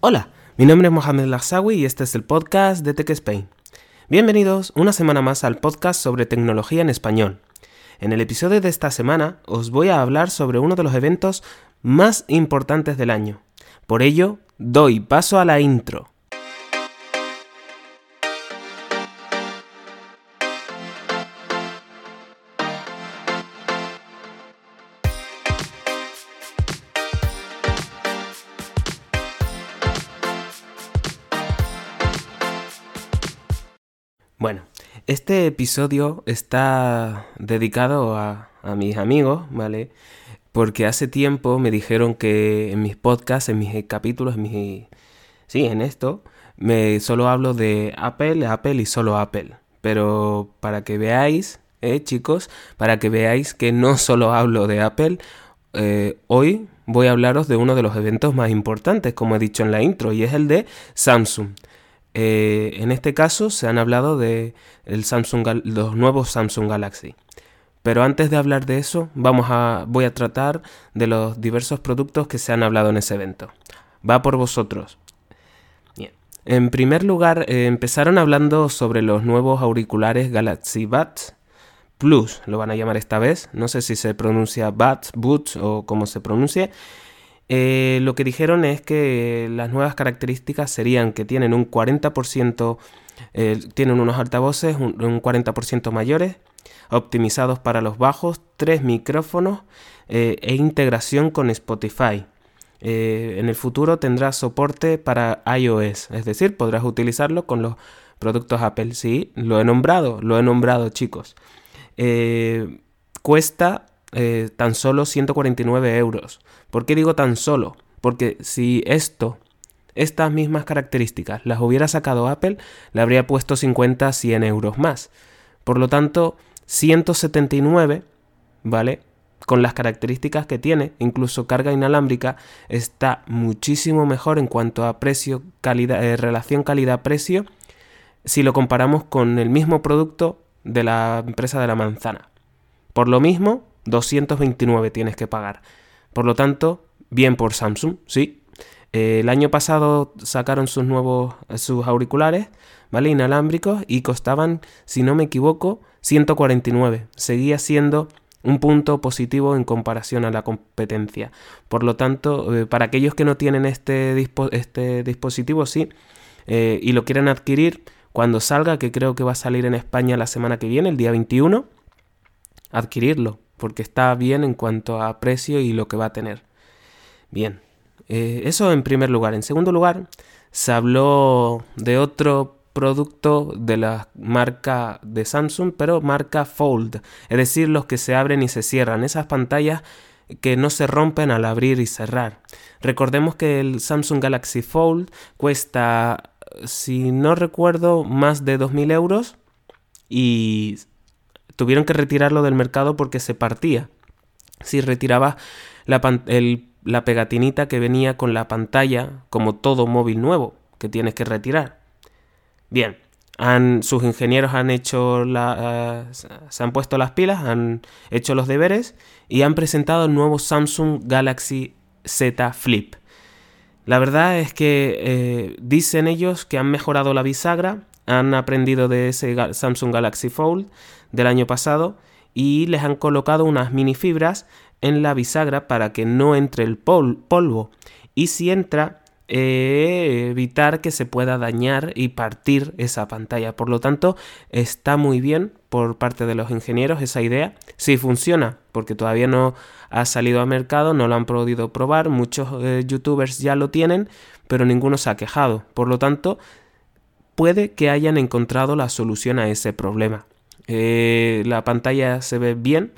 Hola, mi nombre es Mohamed Lazawi y este es el podcast de Tech Spain. Bienvenidos una semana más al podcast sobre tecnología en español. En el episodio de esta semana os voy a hablar sobre uno de los eventos más importantes del año. Por ello, doy paso a la intro. Bueno, este episodio está dedicado a, mis amigos, ¿vale? Porque hace tiempo me dijeron que en mis podcasts, en mis capítulos, en mis... Sí, en esto, me solo hablo de Apple, Apple y solo Apple. Pero para que veáis, eh, chicos, para que veáis que no solo hablo de Apple, eh, hoy voy a hablaros de uno de los eventos más importantes, como he dicho en la intro, y es el de Samsung. Eh, en este caso se han hablado de los nuevos Samsung Galaxy. Pero antes de hablar de eso, vamos a, voy a tratar de los diversos productos que se han hablado en ese evento. Va por vosotros. En primer lugar, eh, empezaron hablando sobre los nuevos auriculares Galaxy Buds Plus, lo van a llamar esta vez. No sé si se pronuncia Buds, Buds o cómo se pronuncie. Eh, lo que dijeron es que las nuevas características serían que tienen un 40%, eh, tienen unos altavoces un, 40% mayores, optimizados para los bajos, tres micrófonos eh, e integración con Spotify. en el futuro tendrá soporte para iOS, es decir, podrás utilizarlo con los productos Apple. Sí, lo he nombrado, lo he nombrado chicos. cuesta eh, tan solo 149 euros. ¿Por qué digo tan solo? Porque si esto, estas mismas características, las hubiera sacado Apple, le habría puesto 50, 100 euros más. Por lo tanto, 179, ¿vale? Con las características que tiene, incluso carga inalámbrica, está muchísimo mejor en cuanto a precio, calidad, eh, relación calidad-precio, si lo comparamos con el mismo producto de la empresa de la manzana. Por lo mismo, 229 tienes que pagar. Por lo tanto, bien por Samsung, sí. Eh, el año pasado sacaron sus nuevos sus auriculares, ¿vale? Inalámbricos y costaban, si no me equivoco, 149. Seguía siendo un punto positivo en comparación a la competencia. Por lo tanto, eh, para aquellos que no tienen este, este dispositivo, sí, eh, y lo quieren adquirir cuando salga, que creo que va a salir en España la semana que viene, el día 21, adquirirlo porque está bien en cuanto a precio y lo que va a tener. Bien, eh, eso en primer lugar. En segundo lugar, se habló de otro producto de la marca de Samsung, pero marca Fold, es decir, los que se abren y se cierran, esas pantallas que no se rompen al abrir y cerrar. Recordemos que el Samsung Galaxy Fold cuesta, si no recuerdo, más de 2.000 euros y tuvieron que retirarlo del mercado porque se partía. Si retiraba la, pegatinita que venía con la pantalla, como todo móvil nuevo, que tienes que retirar. Bien, han, sus ingenieros han hecho la, eh, se han puesto las pilas, han hecho los deberes y han presentado el nuevo Samsung Galaxy Z Flip. La verdad es que eh, dicen ellos que han mejorado la bisagra, han aprendido de ese Samsung Galaxy Fold del año pasado y les han colocado unas mini fibras en la bisagra para que no entre el polvo y si entra eh, evitar que se pueda dañar y partir esa pantalla. Por lo tanto, está muy bien por parte de los ingenieros esa idea. Si funciona, porque todavía no ha salido al mercado, no lo han podido probar, muchos eh, youtubers ya lo tienen, pero ninguno se ha quejado. Por lo tanto, puede que hayan encontrado la solución a ese problema. Eh, la pantalla se ve bien,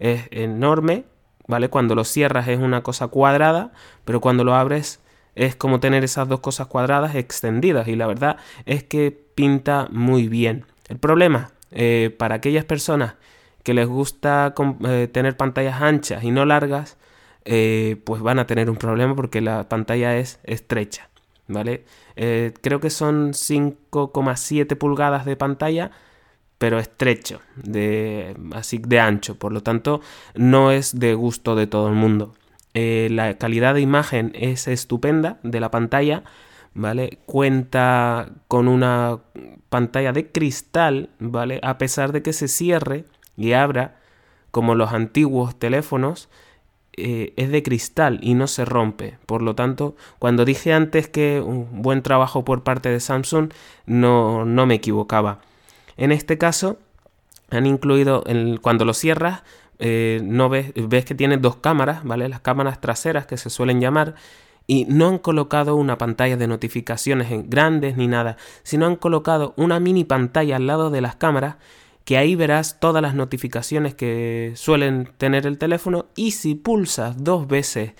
es enorme, ¿vale? Cuando lo cierras es una cosa cuadrada, pero cuando lo abres es como tener esas dos cosas cuadradas extendidas y la verdad es que pinta muy bien. El problema eh, para aquellas personas que les gusta eh, tener pantallas anchas y no largas, pues van a tener un problema porque la pantalla es estrecha, ¿vale? creo que son 5,7 pulgadas de pantalla pero estrecho, de, así de ancho, por lo tanto no es de gusto de todo el mundo. eh, la calidad de imagen es estupenda de la pantalla, ¿vale? Cuenta con una pantalla de cristal, ¿vale? A pesar de que se cierre y abra, como los antiguos teléfonos, eh, es de cristal y no se rompe. Por lo tanto, cuando dije antes que un buen trabajo por parte de Samsung, no, no me equivocaba. En este caso, han incluido, cuando lo cierras, eh, no ves, ves que tiene dos cámaras, ¿vale? Las cámaras traseras que se suelen llamar. Y no han colocado una pantalla de notificaciones grandes ni nada, sino han colocado una mini pantalla al lado de las cámaras que ahí verás todas las notificaciones que suelen tener el teléfono y si pulsas dos veces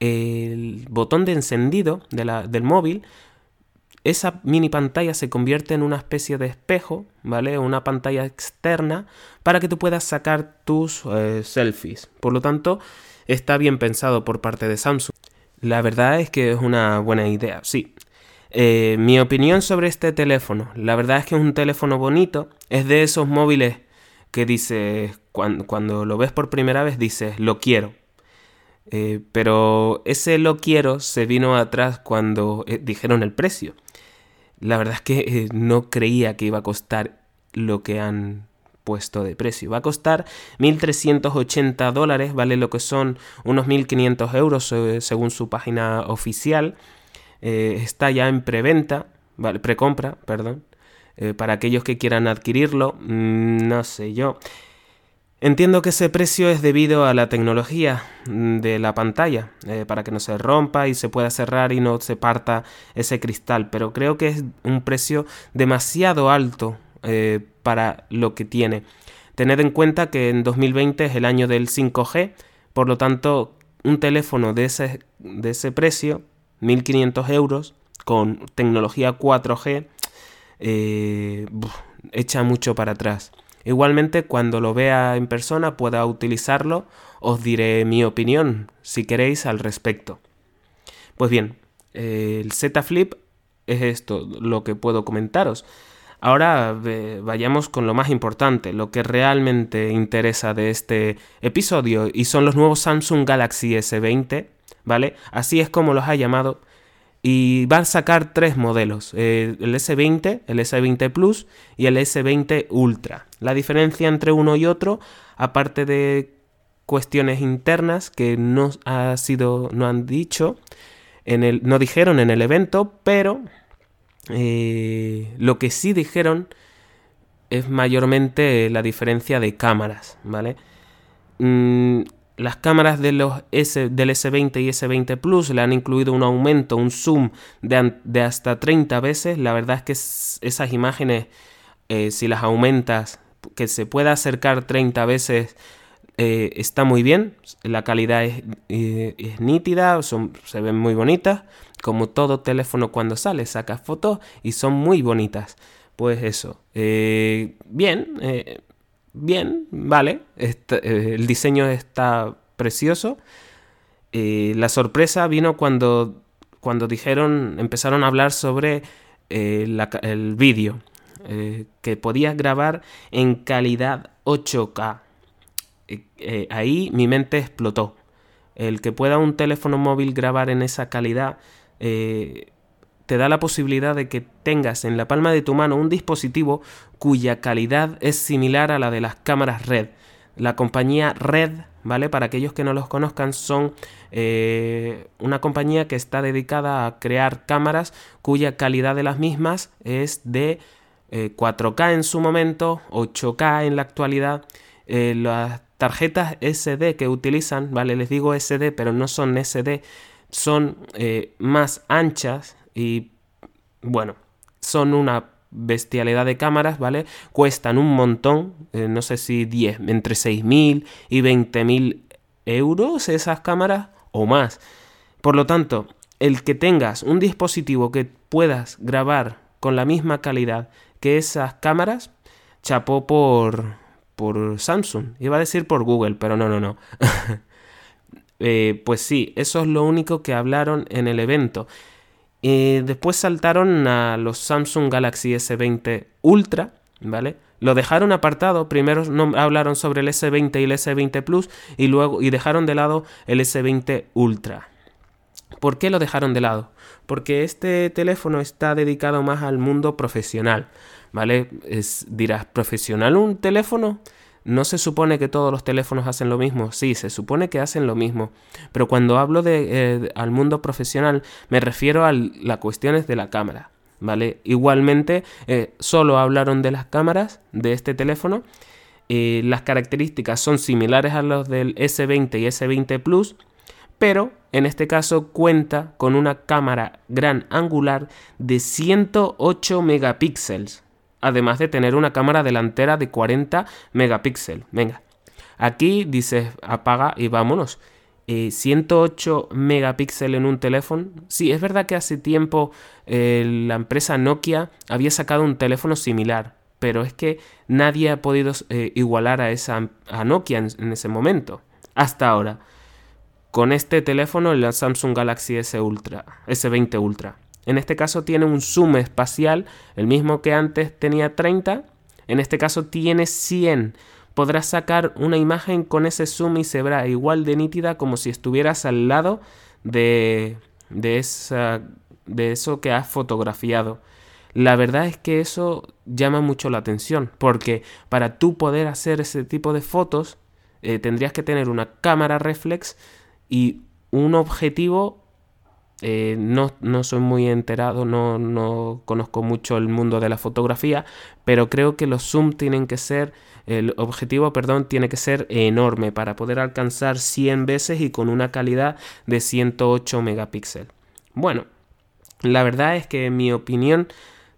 el botón de encendido del móvil, esa mini pantalla se convierte en una especie de espejo, ¿vale? Una pantalla externa para que tú puedas sacar tus eh, selfies. Por lo tanto, está bien pensado por parte de Samsung. La verdad es que es una buena idea, sí. Eh, mi opinión sobre este teléfono, la verdad es que es un teléfono bonito, es de esos móviles que dices, cuando, cuando lo ves por primera vez dices, lo quiero. Eh, pero ese lo quiero se vino atrás cuando eh, dijeron el precio. La verdad es que no creía que iba a costar lo que han puesto de precio. Va a costar 1.380 dólares, vale lo que son unos 1.500 euros según su página oficial. Eh, está ya en preventa, vale, precompra, perdón, eh, para aquellos que quieran adquirirlo, mm, no sé yo. Entiendo que ese precio es debido a la tecnología mm, de la pantalla, eh, para que no se rompa y se pueda cerrar y no se parta ese cristal, pero creo que es un precio demasiado alto para lo que tiene. Tened en cuenta que en 2020 es el año del 5G, por lo tanto, un teléfono de ese, de ese precio 1.500 euros con tecnología 4G eh, echa mucho para atrás. Igualmente, cuando lo vea en persona, pueda utilizarlo, os diré mi opinión, si queréis, al respecto. Pues bien, el Z Flip es esto lo que puedo comentaros. Ahora vayamos con lo más importante, lo que realmente interesa de este episodio, y son los nuevos Samsung Galaxy S20 ¿vale? Así es como los ha llamado. Y van a sacar tres modelos, eh, el S20, el S20 Plus y el S20 Ultra. La diferencia entre uno y otro, aparte de cuestiones internas que no ha sido, no han dicho, en el, no dijeron en el evento, pero eh, lo que sí dijeron es mayormente la diferencia de cámaras, ¿vale? Mm, las cámaras de los S, del S20 y S20 Plus le han incluido un aumento, un zoom de, hasta 30 veces. La verdad es que esas imágenes, eh, si las aumentas, que se pueda acercar 30 veces, eh, está muy bien. La calidad es, eh, nítida, son, se ven muy bonitas. Como todo teléfono cuando sale, sacas fotos y son muy bonitas. Pues eso. bien bien, vale, eh, el diseño está precioso. Eh, la sorpresa vino cuando, cuando dijeron, empezaron a hablar sobre eh, el vídeo, que podías grabar en calidad 8K. ahí mi mente explotó. El que pueda un teléfono móvil grabar en esa calidad te da la posibilidad de que tengas en la palma de tu mano un dispositivo cuya calidad es similar a la de las cámaras Red. La compañía Red, ¿vale? Para aquellos que no los conozcan, son eh, una compañía que está dedicada a crear cámaras cuya calidad de las mismas es de 4K eh, en su momento, 8K en la actualidad. Eh, las tarjetas SD que utilizan, ¿vale? Les digo SD, pero no son SD, son más anchas y bueno, son una bestialidad de cámaras, ¿vale? Cuestan un montón, eh, no sé si 10, entre 6.000 y 20.000 euros esas cámaras o más. Por lo tanto, el que tengas un dispositivo que puedas grabar con la misma calidad que esas cámaras, chapó por, por Samsung. Iba a decir por Google, pero no, no, no. Eh, pues sí, eso es lo único que hablaron en el evento. Eh, después saltaron a los Samsung Galaxy S20 Ultra, ¿vale? Lo dejaron apartado, primero no hablaron sobre el S20 y el S20 Plus y luego y dejaron de lado el S20 Ultra. ¿Por qué lo dejaron de lado? Porque este teléfono está dedicado más al mundo profesional, ¿vale? Es, dirás, ¿profesional un teléfono? ¿No se supone que todos los teléfonos hacen lo mismo? Sí, se supone que hacen lo mismo. Pero cuando hablo de eh, al mundo profesional, me refiero a las cuestiones de la cámara. ¿Vale? Igualmente, eh, solo hablaron de las cámaras de este teléfono. Eh, las características son similares a los del S20 y S20 Plus, pero en este caso cuenta con una cámara gran angular de 108 megapíxeles, además de tener una cámara delantera de 40 megapíxeles. Venga, aquí dices apaga y vámonos. 108 eh, megapíxeles en un teléfono. Sí, es verdad que hace tiempo eh, la empresa Nokia había sacado un teléfono similar, pero es que nadie ha podido eh, igualar a, esa, a Nokia en, ese momento, hasta ahora. Con este teléfono, el Samsung Galaxy S Ultra, S20 Ultra. En este caso tiene un zoom espacial, el mismo que antes tenía 30, en este caso tiene 100 podrás sacar una imagen con ese zoom y se verá igual de nítida como si estuvieras al lado de, de, esa, de eso que has fotografiado. La verdad es que eso llama mucho la atención, porque para tú poder hacer ese tipo de fotos eh, tendrías que tener una cámara reflex y un objetivo eh, no, no, soy muy enterado, no, no, conozco mucho el mundo de la fotografía, pero creo que los zoom tienen que ser, el objetivo, perdón, tiene que ser enorme para poder alcanzar 100 veces y con una calidad de 108 megapíxeles. Bueno, la verdad es que mi opinión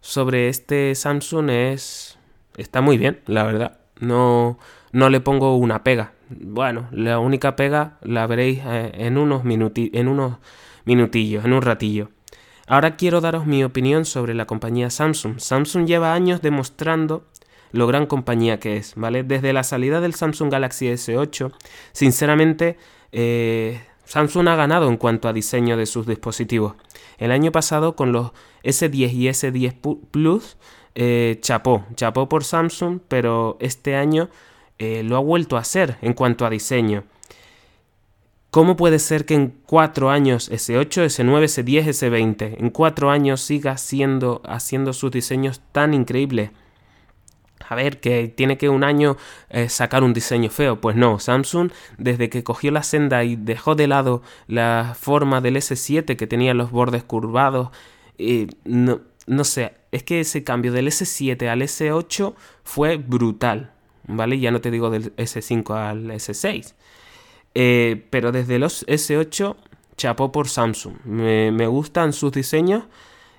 sobre este Samsung es... está muy bien, la verdad. No, no le pongo una pega. Bueno, la única pega la veréis eh, en unos minutos, en unos minutillos, en un ratillo. Ahora quiero daros mi opinión sobre la compañía Samsung. Samsung lleva años demostrando lo gran compañía que es, ¿vale? Desde la salida del Samsung Galaxy S8, sinceramente, eh, Samsung ha ganado en cuanto a diseño de sus dispositivos. El año pasado con los S10 y S10 Plus, eh, chapó, chapó por Samsung, pero este año eh, lo ha vuelto a hacer en cuanto a diseño. ¿Cómo puede ser que en cuatro años S8, S9, S10, S20, en cuatro años siga siendo, haciendo sus diseños tan increíbles? A ver, que tiene que un año eh, sacar un diseño feo. Pues no, Samsung desde que cogió la senda y dejó de lado la forma del S7 que tenía los bordes curvados, eh, no, no sé, es que ese cambio del S7 al S8 fue brutal, ¿vale? Ya no te digo del S5 al S6. Eh, pero desde los S8 chapó por Samsung. Me, gustan sus diseños.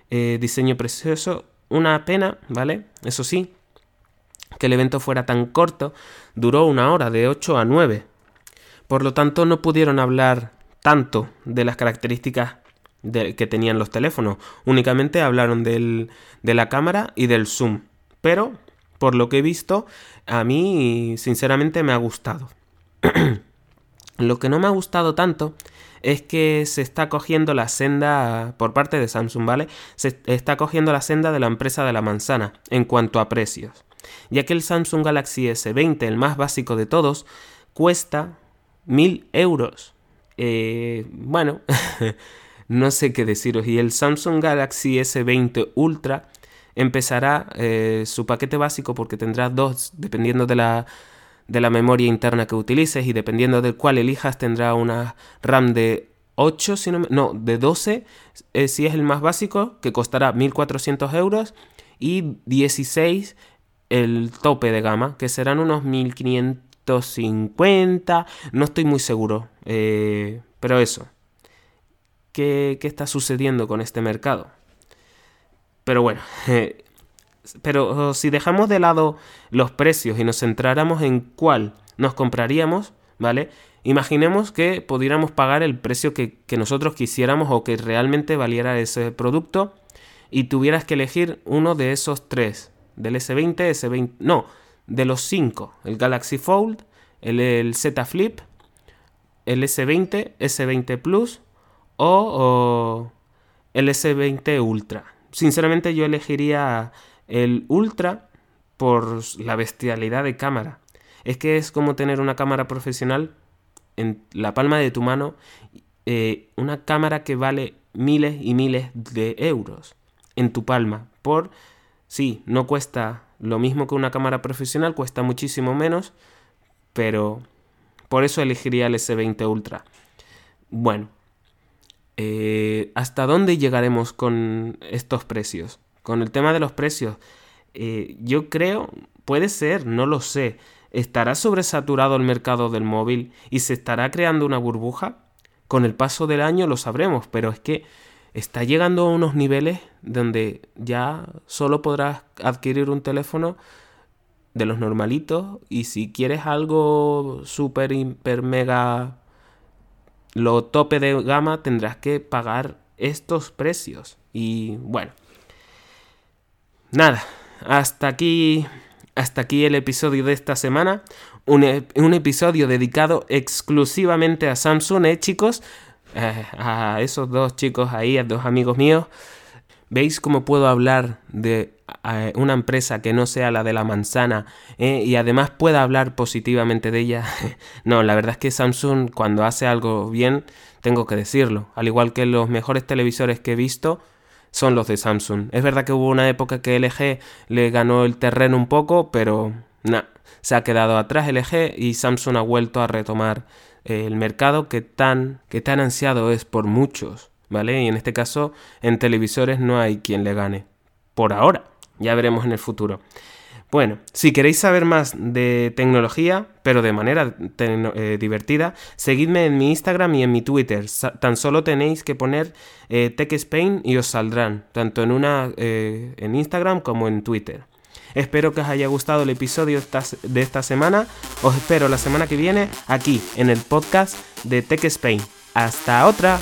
Eh, diseño precioso. Una pena, ¿vale? Eso sí, que el evento fuera tan corto. Duró una hora, de 8 a 9. Por lo tanto, no pudieron hablar tanto de las características que tenían los teléfonos. Únicamente hablaron de la cámara y del zoom. Pero, por lo que he visto, a mí sinceramente me ha gustado. Lo que no me ha gustado tanto es que se está cogiendo la senda por parte de Samsung, ¿vale? Se está cogiendo la senda de la empresa de la manzana en cuanto a precios. Ya que el Samsung Galaxy S20, el más básico de todos, cuesta 1000 euros. Eh, bueno, no sé qué deciros. Y el Samsung Galaxy S20 Ultra empezará eh, su paquete básico porque tendrá dos, dependiendo de la de la memoria interna que utilices y dependiendo del cual elijas tendrá una RAM de 8, si no, de 12 eh, si es el más básico, que costará 1400 euros y 16 el tope de gama, que serán unos 1550, no estoy muy seguro, eh, pero eso, ¿qué, ¿qué está sucediendo con este mercado? Pero bueno, eh, pero si dejamos de lado los precios y nos centráramos en cuál nos compraríamos, ¿vale? Imaginemos que pudiéramos pagar el precio que, nosotros quisiéramos o que realmente valiera ese producto y tuvieras que elegir uno de esos tres, del S20, S20, no, de los cinco, el Galaxy Fold, el, el Z Flip, el S20, S20 Plus o el S20 Ultra. Sinceramente yo elegiría el Ultra por la bestialidad de cámara. Es que es como tener una cámara profesional en la palma de tu mano, eh, una cámara que vale miles y miles de euros en tu palma. Por, sí, no cuesta lo mismo que una cámara profesional, cuesta muchísimo menos, pero por eso elegiría el S20 Ultra. Bueno, eh, ¿hasta dónde llegaremos con estos precios? Con el tema de los precios, eh, yo creo, puede ser, no lo sé. ¿Estará sobresaturado el mercado del móvil y se estará creando una burbuja? Con el paso del año lo sabremos, pero es que está llegando a unos niveles donde ya solo podrás adquirir un teléfono de los normalitos y si quieres algo super, hiper, mega, lo tope de gama tendrás que pagar estos precios. Y bueno, nada, hasta aquí, hasta aquí el episodio de esta semana. Un, episodio dedicado exclusivamente a Samsung, ¿eh, chicos? Eh, a esos dos chicos ahí, a dos amigos míos. ¿Veis cómo puedo hablar de eh, una empresa que no sea la de la manzana eh, y además pueda hablar positivamente de ella? no, la verdad es que Samsung cuando hace algo bien, tengo que decirlo. Al igual que los mejores televisores que he visto son los de Samsung. Es verdad que hubo una época que LG le ganó el terreno un poco, pero nada, se ha quedado atrás LG y Samsung ha vuelto a retomar el mercado que tan, que tan ansiado es por muchos, ¿vale? Y en este caso, en televisores no hay quien le gane. Por ahora, ya veremos en el futuro. Bueno, si queréis saber más de tecnología, pero de manera eh, divertida, seguidme en mi Instagram y en mi Twitter. tan solo tenéis que poner eh, Tech Spain y os saldrán, tanto en una eh, en Instagram como en Twitter. Espero que os haya gustado el episodio de esta semana. Os espero la semana que viene aquí en el podcast de Tech Spain. Hasta otra.